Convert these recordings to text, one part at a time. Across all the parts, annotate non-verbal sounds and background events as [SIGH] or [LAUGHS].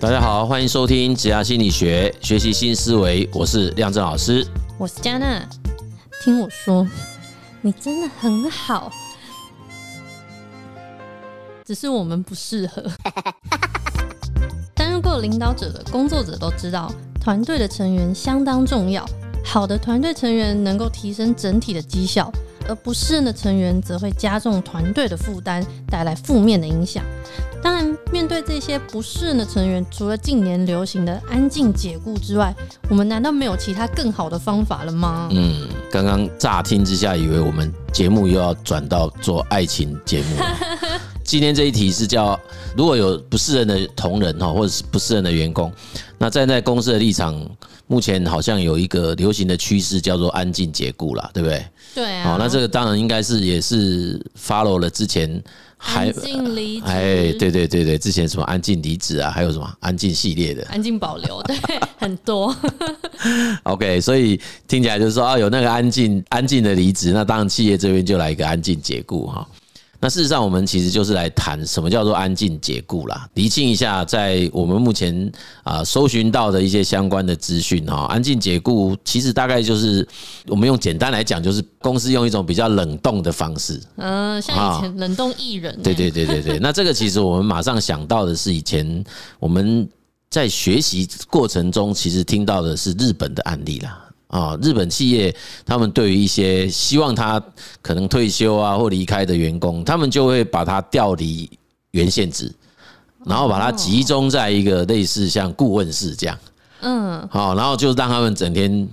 大家好，欢迎收听职涯心理学，学习新思维。我是亮正老师，我是佳娜。听我说，你真的很好，只是我们不适合。担任过领导者的工作者都知道，团队的成员相当重要。好的团队成员能够提升整体的绩效。而不适应的成员则会加重团队的负担，带来负面的影响。当然，面对这些不适应的成员，除了近年流行的安静解雇之外，我们难道没有其他更好的方法了吗？嗯，刚刚乍听之下，以为我们节目又要转到做爱情节目。今天这一题是叫，如果有不适任的同仁哈，或者是不适任的员工，那站在公司的立场，目前好像有一个流行的趋势叫做安静解雇啦，对不对？对啊。好，那这个当然应该是也是 follow 了之前还安静离职，哎，对对对对，之前什么安静离职啊，还有什么安静系列的，安静保留，对，很多。[LAUGHS] OK，所以听起来就是说啊，有那个安静安静的离职，那当然企业这边就来一个安静解雇哈。那事实上，我们其实就是来谈什么叫做安静解雇啦，厘清一下，在我们目前啊搜寻到的一些相关的资讯哈。安静解雇其实大概就是我们用简单来讲，就是公司用一种比较冷冻的方式，嗯，像以前冷冻艺人。对对对对对。那这个其实我们马上想到的是以前我们在学习过程中，其实听到的是日本的案例啦。啊，日本企业他们对于一些希望他可能退休啊或离开的员工，他们就会把他调离原现职，然后把他集中在一个类似像顾问室这样，嗯，好，然后就让他们整天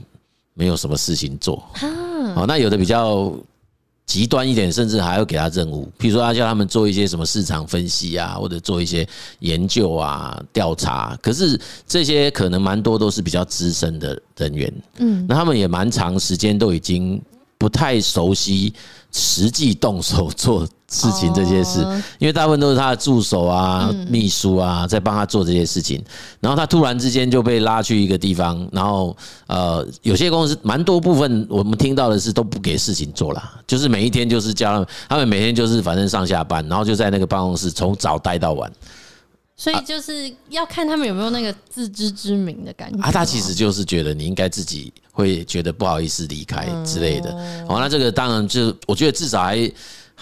没有什么事情做，好，那有的比较。极端一点，甚至还要给他任务，譬如说他叫他们做一些什么市场分析啊，或者做一些研究啊、调查。可是这些可能蛮多都是比较资深的人员，嗯，那他们也蛮长时间都已经不太熟悉实际动手做事情这些事，因为大部分都是他的助手啊、秘书啊在帮他做这些事情，然后他突然之间就被拉去一个地方，然后呃，有些公司蛮多部分我们听到的是都不给事情做了，就是每一天就是叫他们，他们每天就是反正上下班，然后就在那个办公室从早待到晚，所以就是要看他们有没有那个自知之明的感觉啊。他其实就是觉得你应该自己会觉得不好意思离开之类的。好，那这个当然就是我觉得至少还。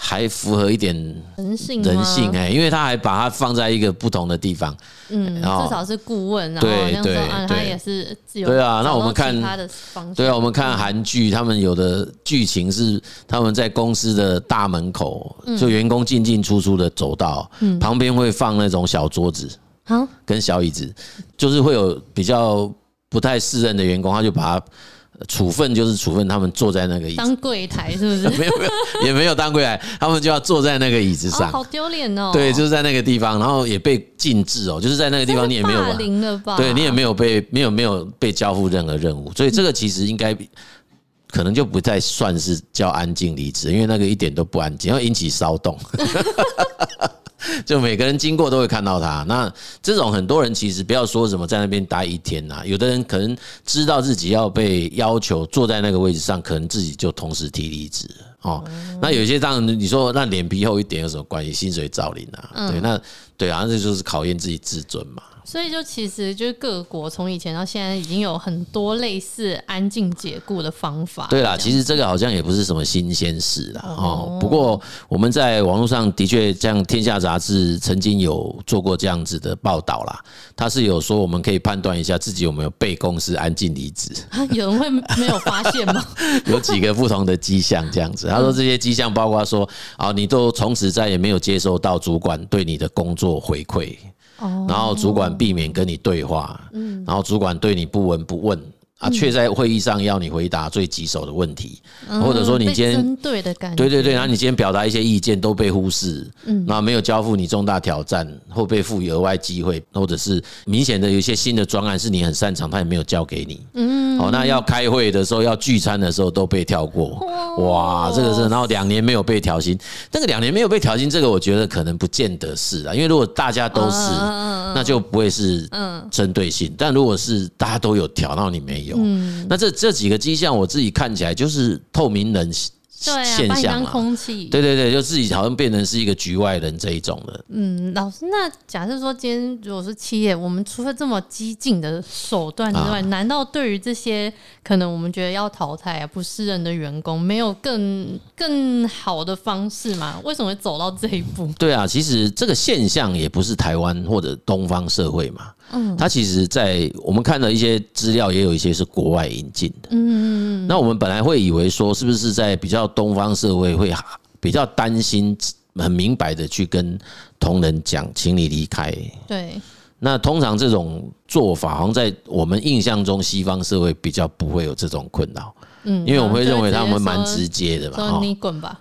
还符合一点人性，人性哎，因为他还把它放在一个不同的地方，嗯，至少是顾问，然后对对对，他也是自由，对啊。那我们看他的方对啊，我们看韩剧，他们有的剧情是他们在公司的大门口，就员工进进出出的走道，旁边会放那种小桌子，跟小椅子，就是会有比较不太适任的员工，他就把它。处分就是处分，他们坐在那个椅子当柜台是不是？[LAUGHS] 没有没有，也没有当柜台，他们就要坐在那个椅子上，好丢脸哦。对，就是在那个地方，然后也被禁止哦，就是在那个地方你也没有霸凌了吧？对，你也没有被没有没有被交付任何任务，所以这个其实应该可能就不再算是叫安静离职，因为那个一点都不安静，要引起骚动。[LAUGHS] [LAUGHS] 就每个人经过都会看到他，那这种很多人其实不要说什么在那边待一天呐，有的人可能知道自己要被要求坐在那个位置上，可能自己就同时提离职哦。那有些当然你说那脸皮厚一点有什么关系？薪水照领啊，对，那对啊，这就是考验自己自尊嘛。所以就其实就是各国从以前到现在已经有很多类似安静解雇的方法。对啦，其实这个好像也不是什么新鲜事啦。哦。不过我们在网络上的确，像《天下杂志》曾经有做过这样子的报道啦。他是有说我们可以判断一下自己有没有被公司安静离职。有人会没有发现吗？[LAUGHS] 有几个不同的迹象这样子。他说这些迹象包括说啊，你都从此再也没有接收到主管对你的工作回馈。然后主管避免跟你对话，然后主管对你不闻不问。啊，却在会议上要你回答最棘手的问题，或者说你今天针对的感觉，对对对，然后你今天表达一些意见都被忽视，嗯，那没有交付你重大挑战，或被赋予额外机会，或者是明显的有一些新的专案是你很擅长，他也没有交给你，嗯，好，那要开会的时候，要聚餐的时候都被跳过，哇，这个是，然后两年没有被调薪，那个两年没有被调薪，这个我觉得可能不见得是啊，因为如果大家都是，那就不会是嗯。针对性，但如果是大家都有调，然后你没有。嗯，那这这几个迹象，我自己看起来就是透明人现象嘛。空气，对对对，就自己好像变成是一个局外人这一种的。嗯，老师，那假设说今天如果是企业，我们除了这么激进的手段之外，啊、难道对于这些可能我们觉得要淘汰啊不适任的员工，没有更更好的方式吗？为什么会走到这一步？对啊，其实这个现象也不是台湾或者东方社会嘛。嗯，它其实，在我们看的一些资料，也有一些是国外引进的。嗯，那我们本来会以为说，是不是在比较东方社会会比较担心，很明白的去跟同仁讲，请你离开。对。那通常这种做法，好像在我们印象中，西方社会比较不会有这种困扰。嗯，因为我们会认为他们蛮直接的吧，说你滚吧，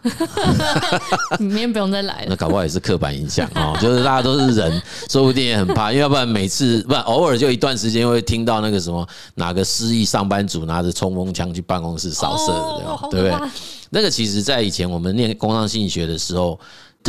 [LAUGHS] 你明天不用再来了。那搞不好也是刻板印象哦，就是大家都是人，说不定也很怕，因为要不然每次不然偶尔就一段时间会听到那个什么哪个失意上班族拿着冲锋枪去办公室扫射的，对不对？那个其实在以前我们念工商心理学的时候。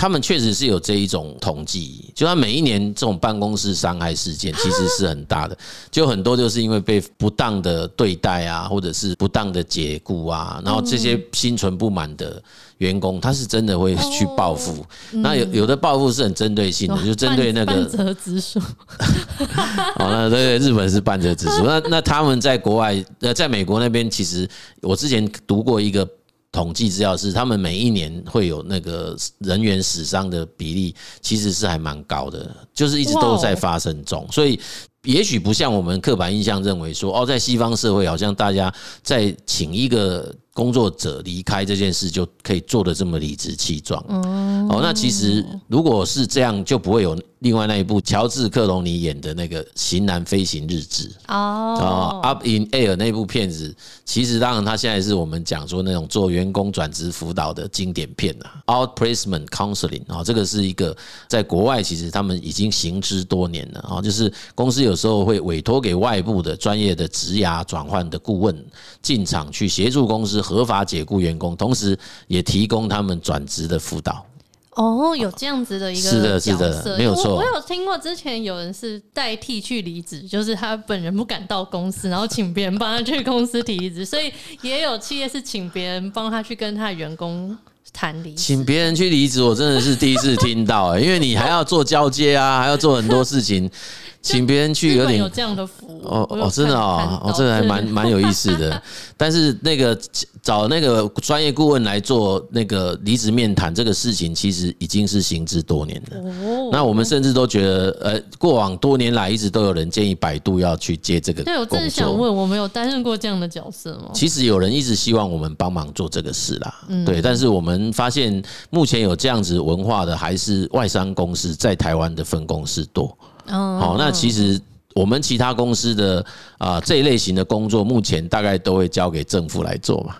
他们确实是有这一种统计，就他每一年这种办公室伤害事件其实是很大的，就很多就是因为被不当的对待啊，或者是不当的解雇啊，然后这些心存不满的员工，他是真的会去报复。那有有的报复是很针对性的，就针对那个半泽直树。好，[LAUGHS] 那对日本是半泽直树。那那他们在国外呃，在美国那边，其实我之前读过一个。统计资料是，他们每一年会有那个人员死伤的比例，其实是还蛮高的，就是一直都在发生中，所以。也许不像我们刻板印象认为说，哦，在西方社会好像大家在请一个工作者离开这件事就可以做的这么理直气壮。哦，那其实如果是这样，就不会有另外那一部乔治克隆尼演的那个《型男飞行日志》哦，《Up in Air》那部片子，其实当然他现在是我们讲说那种做员工转职辅导的经典片呐，《Outplacement Counseling》啊，这个是一个在国外其实他们已经行之多年了啊，就是公司有。有时候会委托给外部的专业的职涯转换的顾问进场去协助公司合法解雇员工，同时也提供他们转职的辅导。哦，有这样子的一个是的，是的，没有错。我有听过之前有人是代替去离职，就是他本人不敢到公司，然后请别人帮他去公司提离职，[LAUGHS] 所以也有企业是请别人帮他去跟他的员工。谈离职，请别人去离职，我真的是第一次听到哎，因为你还要做交接啊，还要做很多事情，请别人去有点有这样的服务哦哦，真的哦，哦，这个还蛮蛮有意思的。[LAUGHS] 但是那个找那个专业顾问来做那个离职面谈这个事情，其实已经是行之多年了。那我们甚至都觉得，呃，过往多年来一直都有人建议百度要去接这个。对，我真的想问，我们有担任过这样的角色吗？其实有人一直希望我们帮忙做这个事啦，对，但是我们。发现目前有这样子文化的还是外商公司在台湾的分公司多。好，那其实我们其他公司的啊这一类型的工作，目前大概都会交给政府来做嘛。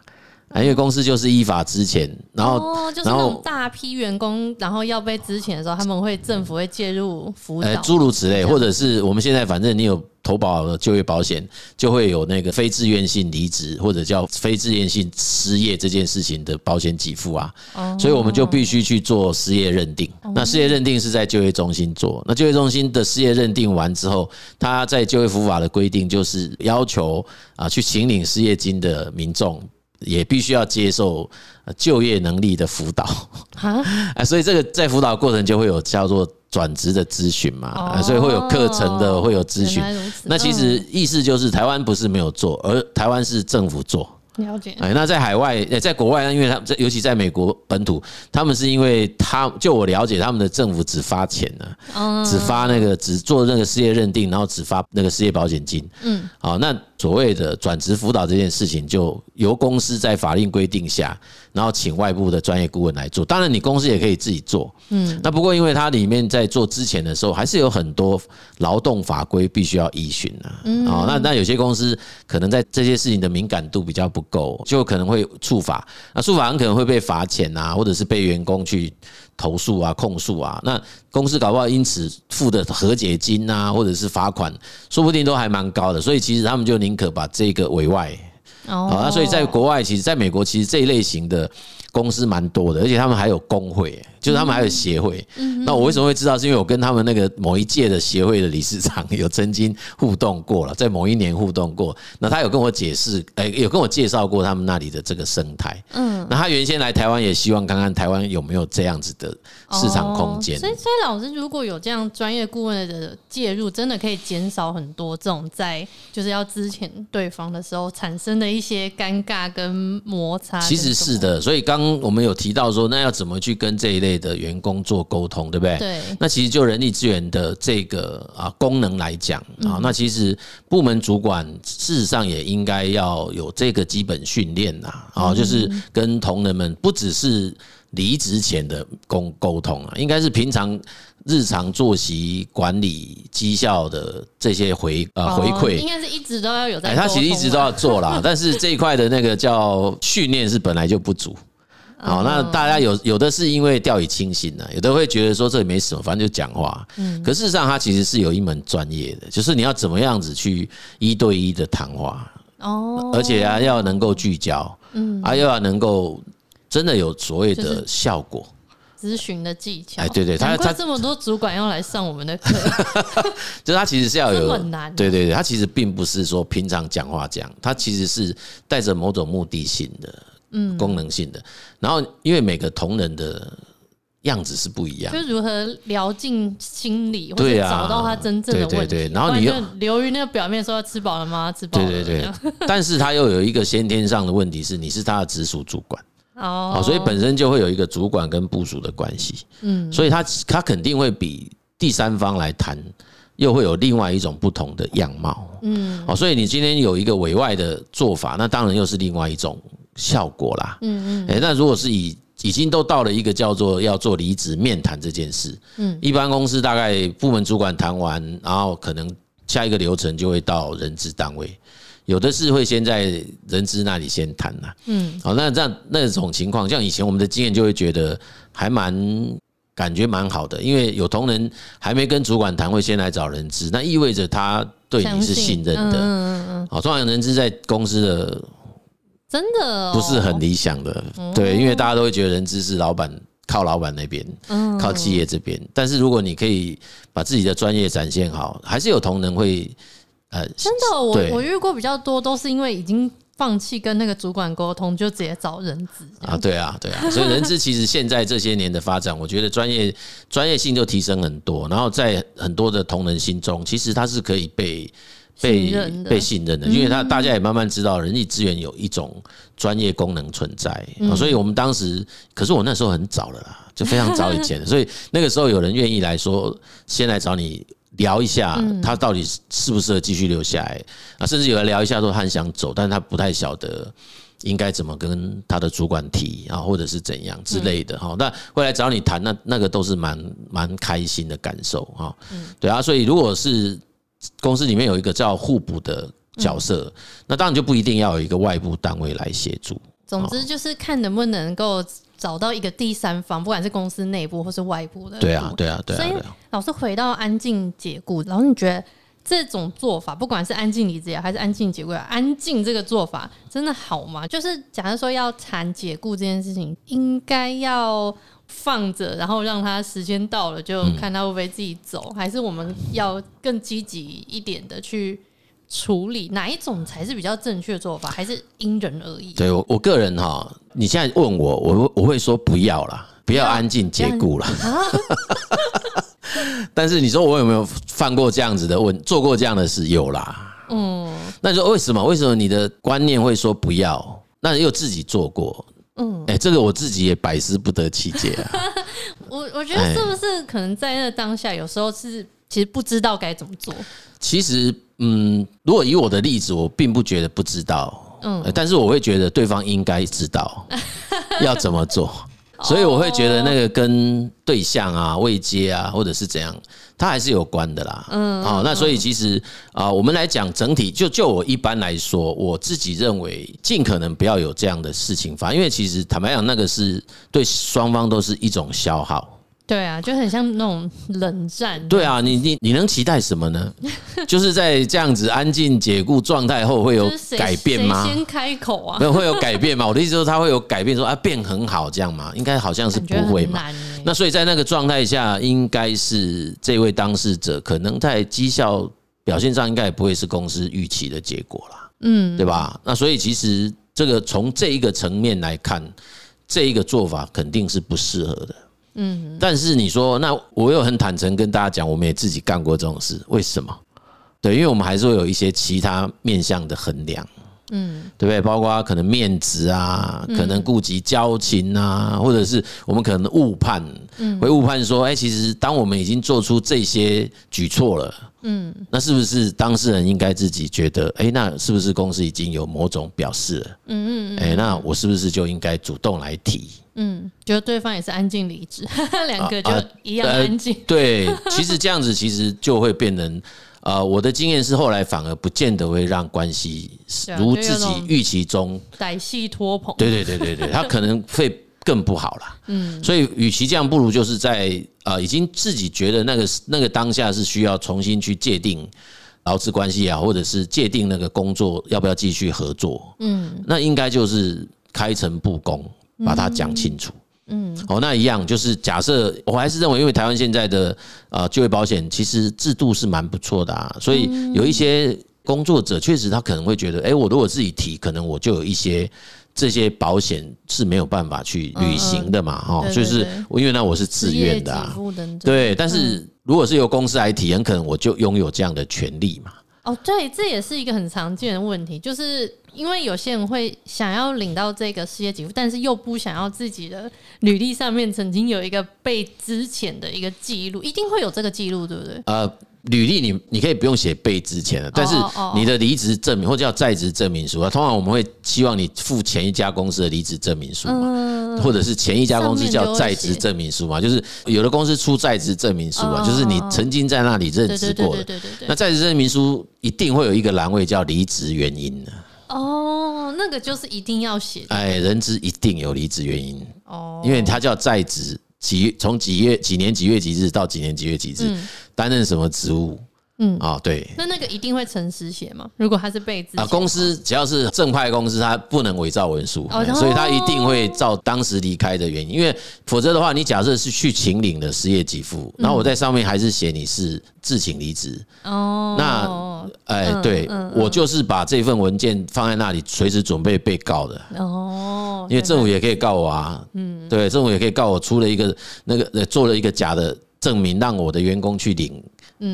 因为公司就是依法之前，然后哦，就是那种大批员工，然后要被之前的时候，他们会政府会介入辅导，诸如此类，或者是我们现在反正你有。投保了就业保险，就会有那个非自愿性离职或者叫非自愿性失业这件事情的保险给付啊，所以我们就必须去做失业认定。那失业认定是在就业中心做，那就业中心的失业认定完之后，他在就业服务法的规定就是要求啊，去请领失业金的民众也必须要接受就业能力的辅导 [LAUGHS] 啊，所以这个在辅导过程就会有叫做。转职的咨询嘛，所以会有课程的，会有咨询。那其实意思就是，台湾不是没有做，而台湾是政府做。了解。哎，那在海外，在国外，因为他们尤其在美国本土，他们是因为他，就我了解，他们的政府只发钱呢，只发那个，只做那个失业认定，然后只发那个失业保险金。嗯。好，那所谓的转职辅导这件事情，就由公司在法令规定下。然后请外部的专业顾问来做，当然你公司也可以自己做，嗯，那不过因为它里面在做之前的时候，还是有很多劳动法规必须要依循的，嗯，哦，那那有些公司可能在这些事情的敏感度比较不够，就可能会触法，那触法很可能会被罚钱啊，或者是被员工去投诉啊、控诉啊，那公司搞不好因此付的和解金啊，或者是罚款，说不定都还蛮高的，所以其实他们就宁可把这个委外。哦，那所以在国外，其实在美国，其实这一类型的公司蛮多的，而且他们还有工会，就是他们还有协会。那我为什么会知道？是因为我跟他们那个某一届的协会的理事长有曾经互动过了，在某一年互动过。那他有跟我解释，哎，有跟我介绍过他们那里的这个生态。嗯，那他原先来台湾也希望看看台湾有没有这样子的市场空间。所以，所以老师如果有这样专业顾问的介入，真的可以减少很多这种在就是要之前对方的时候产生的一些尴尬跟摩擦。其实是的，所以刚我们有提到说，那要怎么去跟这一类的员工做沟通，对不对？对。那其实就人力资源的这个啊功能来讲啊，那其实部门主管事实上也应该要有这个基本训练呐啊，就是跟同仁们不只是离职前的沟沟通啊，应该是平常。日常作息管理、绩效的这些回呃回馈，应该是一直都要有在。他其实一直都要做啦，但是这一块的那个叫训练是本来就不足。好，那大家有有的是因为掉以轻心了，有的会觉得说这也没什么，反正就讲话。嗯，可事实上他其实是有一门专业的，就是你要怎么样子去一对一的谈话。哦，而且啊要能够聚焦，嗯，啊又要能够真的有所谓的效果。咨询的技巧，哎，对对，他他这么多主管要来上我们的课，[LAUGHS] 就是他其实是要有很难，对对对，他其实并不是说平常讲话讲，他其实是带着某种目的性的，嗯，功能性的。然后，因为每个同仁的样子是不一样，就如何聊进心里，或者找到他真正的问题。对对对，然后你又流于那个表面说吃饱了吗？吃饱了。对对对，[LAUGHS] 但是他又有一个先天上的问题是，你是他的直属主管。哦，所以本身就会有一个主管跟部署的关系，嗯，所以他他肯定会比第三方来谈，又会有另外一种不同的样貌，嗯，哦，所以你今天有一个委外的做法，那当然又是另外一种效果啦，嗯嗯，哎，那如果是以已经都到了一个叫做要做离职面谈这件事，嗯，一般公司大概部门主管谈完，然后可能下一个流程就会到人资单位。有的是会先在人资那里先谈呐，嗯，好，那这样那种情况，像以前我们的经验就会觉得还蛮感觉蛮好的，因为有同仁还没跟主管谈，会先来找人资，那意味着他对你是信。任的，嗯嗯嗯，好，通常人资在公司的真的不是很理想的，对，因为大家都会觉得人资是老板靠老板那边，靠企业这边，但是如果你可以把自己的专业展现好，还是有同仁会。呃，真的，我我遇过比较多，都是因为已经放弃跟那个主管沟通，就直接找人资啊，对啊，对啊，所以人资其实现在这些年的发展，我觉得专业专业性就提升很多，然后在很多的同仁心中，其实他是可以被被被信任的，因为他大家也慢慢知道人力资源有一种专业功能存在，所以我们当时，可是我那时候很早了啦，就非常早以前，[LAUGHS] 所以那个时候有人愿意来说，先来找你。聊一下他到底适不适合继续留下来啊？甚至有人聊一下说他很想走，但是他不太晓得应该怎么跟他的主管提啊，或者是怎样之类的哈。那会来找你谈，那那个都是蛮蛮开心的感受哈。对啊，所以如果是公司里面有一个叫互补的角色，那当然就不一定要有一个外部单位来协助。总之就是看能不能够。找到一个第三方，不管是公司内部或是外部的。对啊，对啊，对啊。所以老师回到安静解雇，然后你觉得这种做法，不管是安静离职还是安静解雇，安静这个做法真的好吗？就是假如说要谈解雇这件事情，应该要放着，然后让他时间到了就看他会不会自己走，还是我们要更积极一点的去？处理哪一种才是比较正确的做法，还是因人而异？对我我个人哈，你现在问我，我我会说不要啦，不要安静解雇了。[LAUGHS] 但是你说我有没有犯过这样子的问，做过这样的事？有啦。嗯，那你说为什么？为什么你的观念会说不要？那又自己做过？嗯，哎，这个我自己也百思不得其解啊。[LAUGHS] 我我觉得是不是可能在那当下，有时候是其实不知道该怎么做。其实。嗯，如果以我的例子，我并不觉得不知道，嗯，但是我会觉得对方应该知道 [LAUGHS] 要怎么做，所以我会觉得那个跟对象啊、未接啊，或者是怎样，它还是有关的啦。嗯，好，那所以其实啊，我们来讲整体，就就我一般来说，我自己认为尽可能不要有这样的事情发生，因为其实坦白讲，那个是对双方都是一种消耗。对啊，就很像那种冷战。对啊，你你你能期待什么呢？[LAUGHS] 就是在这样子安静解雇状态后会有改变吗？先开口啊，没有会有改变吗？我的意思说他会有改变，说啊变很好这样吗？应该好像是不会嘛。那所以在那个状态下，应该是这位当事者可能在绩效表现上应该也不会是公司预期的结果啦，嗯，对吧？那所以其实这个从这一个层面来看，这一个做法肯定是不适合的。嗯，但是你说，那我又很坦诚跟大家讲，我们也自己干过这种事，为什么？对，因为我们还是会有一些其他面向的衡量，嗯，对不对？包括可能面子啊，可能顾及交情啊，或者是我们可能误判，会误判说，哎，其实当我们已经做出这些举措了，嗯，那是不是当事人应该自己觉得，哎，那是不是公司已经有某种表示了？嗯嗯，哎，那我是不是就应该主动来提？嗯，觉得对方也是安静离职，[LAUGHS] 两个就一样安静。对，其实这样子其实就会变成，[LAUGHS] 呃，我的经验是后来反而不见得会让关系如自己预期中歹戏拖棚。对对对对对，[LAUGHS] 他可能会更不好啦。嗯，所以与其这样，不如就是在呃，已经自己觉得那个那个当下是需要重新去界定劳资关系啊，或者是界定那个工作要不要继续合作。嗯，那应该就是开诚布公。把它讲清楚，嗯，哦，那一样就是假设，我还是认为，因为台湾现在的呃就业保险其实制度是蛮不错的啊，所以有一些工作者确实他可能会觉得，哎，我如果自己提，可能我就有一些这些保险是没有办法去履行的嘛，哈，就是因为那我是自愿的啊，对，但是如果是由公司来提，很可能我就拥有这样的权利嘛。哦，对，这也是一个很常见的问题，就是。因为有些人会想要领到这个失业给付，但是又不想要自己的履历上面曾经有一个被支遣的一个记录，一定会有这个记录，对不对？呃。履历你你可以不用写被支遣的，但是你的离职证明或者叫在职证明书啊，通常我们会希望你附前一家公司的离职证明书嘛，或者是前一家公司叫在职证明书嘛，就是有的公司出在职证明书啊，就是你曾经在那里任职过的。那在职证明书一定会有一个栏位叫离职原因的。哦，那个就是一定要写。哎，人资一定有离职原因哦，因为他叫在职。几从几月几年几月几日到几年几月几日，担任什么职务？嗯啊，对，那那个一定会诚实写吗？如果他是被资啊，公司只要是正派公司，他不能伪造文书，所以他一定会照当时离开的原因，因为否则的话，你假设是去请领的失业给付，然后我在上面还是写你是自请离职哦，那哎，对我就是把这份文件放在那里，随时准备被告的。哦，因为政府也可以告我啊，嗯，对，政府也可以告我出了一个那个做了一个假的证明，让我的员工去领。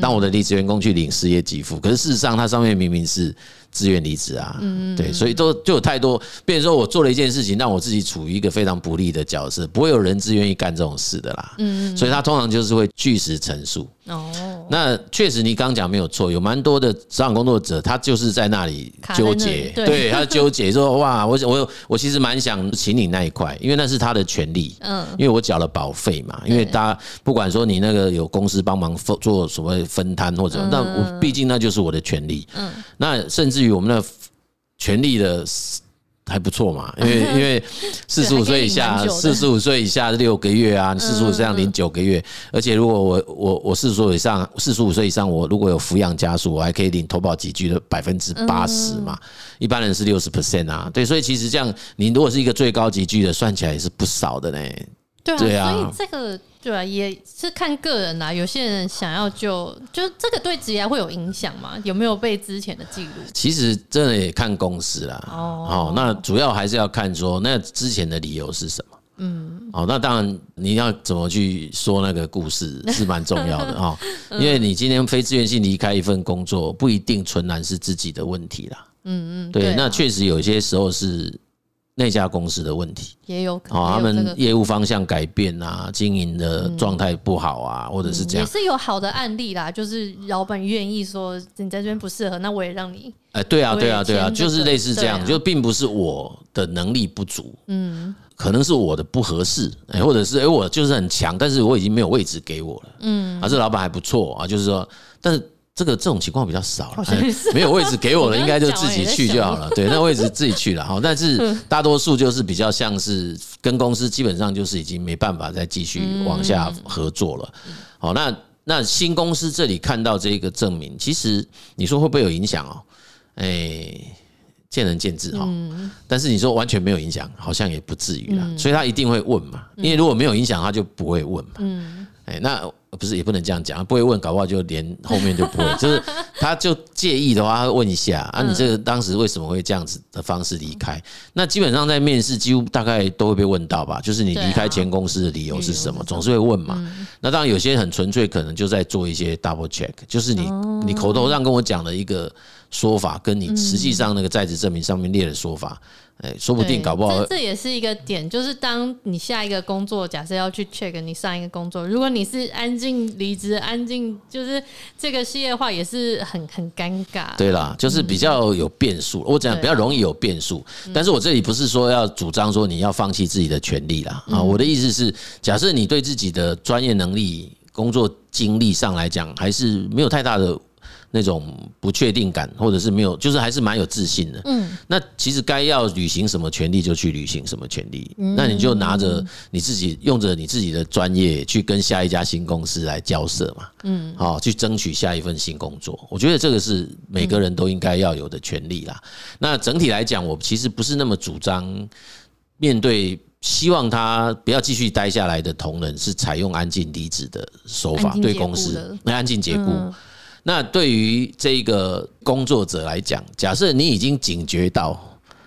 让我的离职员工去领失业给付，可是事实上，它上面明明是自愿离职啊，对，所以都就有太多，比如说我做了一件事情，让我自己处于一个非常不利的角色，不会有人自愿意干这种事的啦。嗯，所以他通常就是会据实陈述。哦，那确实你刚讲没有错，有蛮多的职场工作者，他就是在那里纠结，对，他纠结说哇，我我我其实蛮想请你那一块，因为那是他的权利。嗯，因为我缴了保费嘛，因为大家不管说你那个有公司帮忙做所谓分摊或者，那我毕竟那就是我的权利。嗯，那甚至于我们的权利的。还不错嘛，因为因为四十五岁以下，四十五岁以下六个月啊，四十五岁以上领九个月，而且如果我我我四十五以上，四十五岁以上，我如果有抚养家属，我还可以领投保级距的百分之八十嘛，一般人是六十 percent 啊，对，所以其实这样，你如果是一个最高级距的，算起来也是不少的呢。对啊，所以这个对啊，也是看个人啦。有些人想要就就这个对职业会有影响吗？有没有被之前的记录？其实真的也看公司啦。哦，那主要还是要看说那之前的理由是什么。嗯，哦，那当然你要怎么去说那个故事 [LAUGHS] 是蛮重要的哈。因为你今天非自愿性离开一份工作，不一定纯然是自己的问题啦。嗯嗯，对，那确实有些时候是。那家公司的问题。也有可能，他们业务方向改变啊，经营的状态不好啊，或者是这样，也是有好的案例啦。就是老板愿意说你在这边不适合，那我也让你。哎，对啊，对啊，对啊，就是类似这样，就并不是我的能力不足，嗯，可能是我的不合适，哎，或者是哎，我就是很强，但是我已经没有位置给我了，嗯，啊，这老板还不错啊，就是说，但是这个这种情况比较少了，哎，没有位置给我了，应该就自己去就好了。对，那位置自己去了哈。但是大多数就是比较像是跟公司基本上就是已经没办法再继续往下合作了。好，那那新公司这里看到这个证明，其实你说会不会有影响哦？哎，见仁见智哈。但是你说完全没有影响，好像也不至于啦。所以他一定会问嘛，因为如果没有影响，他就不会问嘛。嗯哎，那。不是，也不能这样讲，不会问，搞不好就连后面就不会。[LAUGHS] 就是他就介意的话，他会问一下啊，你这个当时为什么会这样子的方式离开？那基本上在面试，几乎大概都会被问到吧。就是你离开前公司的理由是什么，总是会问嘛。那当然有些很纯粹，可能就在做一些 double check，就是你你口头上跟我讲的一个说法，跟你实际上那个在职证明上面列的说法。哎，说不定搞不好，这也是一个点。就是当你下一个工作，假设要去 check 你上一个工作，如果你是安静离职，安静就是这个系列的话，也是很很尴尬。对啦，就是比较有变数。我讲比较容易有变数，但是我这里不是说要主张说你要放弃自己的权利啦。啊，我的意思是，假设你对自己的专业能力、工作经历上来讲，还是没有太大的。那种不确定感，或者是没有，就是还是蛮有自信的。嗯，那其实该要履行什么权利就去履行什么权利。那你就拿着你自己，用着你自己的专业去跟下一家新公司来交涉嘛。嗯，好，去争取下一份新工作。我觉得这个是每个人都应该要有的权利啦。那整体来讲，我其实不是那么主张面对希望他不要继续待下来的同仁是采用安静离职的手法对公司，那安静解雇。那对于这个工作者来讲，假设你已经警觉到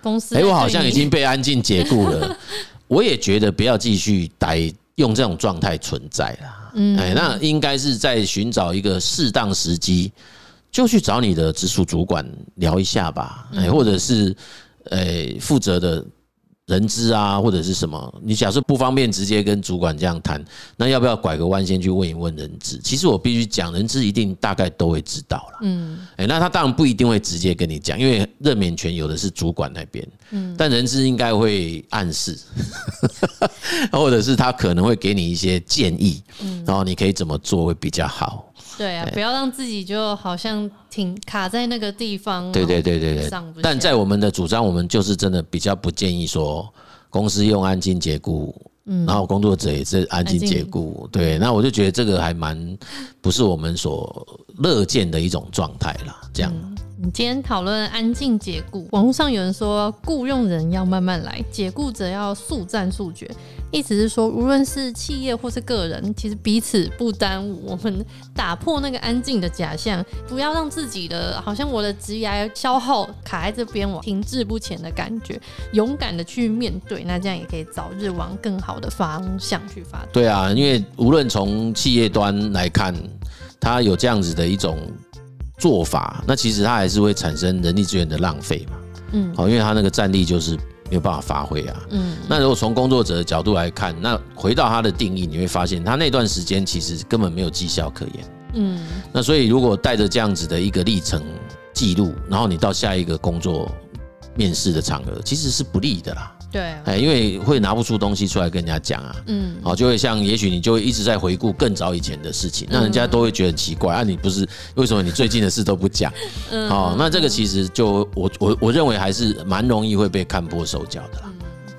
公司，哎，我好像已经被安静解雇了，[LAUGHS] 我也觉得不要继续待，用这种状态存在了。嗯，哎，那应该是在寻找一个适当时机，就去找你的直属主管聊一下吧，哎，或者是呃负责的。人资啊，或者是什么？你假设不方便直接跟主管这样谈，那要不要拐个弯先去问一问人资？其实我必须讲，人资一定大概都会知道了。嗯，哎，那他当然不一定会直接跟你讲，因为任免权有的是主管那边。嗯，但人资应该会暗示，[LAUGHS] 或者是他可能会给你一些建议，然后你可以怎么做会比较好。对啊，不要让自己就好像停卡在那个地方。对对对对对。但在我们的主张，我们就是真的比较不建议说公司用安静解雇，然后工作者也是安静解雇。对，那我就觉得这个还蛮不是我们所乐见的一种状态啦。这样。你今天讨论安静解雇，网络上有人说雇佣人要慢慢来，解雇者要速战速决。意思是说，无论是企业或是个人，其实彼此不耽误。我们打破那个安静的假象，不要让自己的好像我的职业消耗卡在这边，我停滞不前的感觉，勇敢的去面对，那这样也可以早日往更好的方向去发展。对啊，因为无论从企业端来看，它有这样子的一种做法，那其实它还是会产生人力资源的浪费嘛。嗯，好，因为它那个战力就是。没有办法发挥啊。嗯，那如果从工作者的角度来看，那回到他的定义，你会发现他那段时间其实根本没有绩效可言。嗯，那所以如果带着这样子的一个历程记录，然后你到下一个工作面试的场合，其实是不利的啦。对，哎，因为会拿不出东西出来跟人家讲啊。嗯，好，就会像也许你就会一直在回顾更早以前的事情，那人家都会觉得很奇怪啊，你不是为什么你最近的事都不讲？嗯，好，那这个其实就我我我认为还是蛮容易会被看破手脚的啦。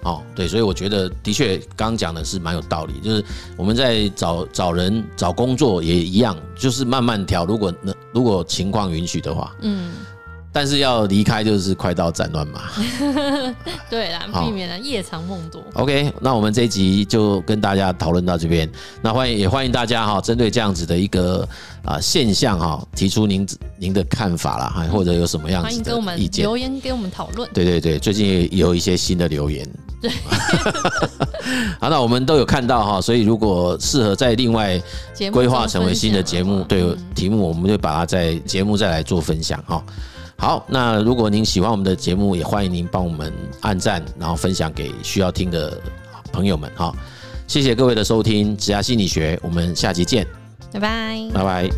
哦，对，所以我觉得的确刚刚讲的是蛮有道理，就是我们在找找人找工作也一样，就是慢慢调，如果能如果情况允许的话，嗯。但是要离开就是快刀斩乱麻，[LAUGHS] 对啦，避免了夜长梦多。OK，那我们这一集就跟大家讨论到这边。那欢迎也欢迎大家哈，针对这样子的一个啊现象哈，提出您您的看法啦，哈，或者有什么样子的意见，留言给我们讨论。对对对，最近也有一些新的留言。对，[LAUGHS] 好，那我们都有看到哈，所以如果适合在另外规划成为新的节目，对题目，我们就把它在节目再来做分享哈。好，那如果您喜欢我们的节目，也欢迎您帮我们按赞，然后分享给需要听的朋友们。好，谢谢各位的收听，职涯心理学，我们下集见，拜拜，拜拜。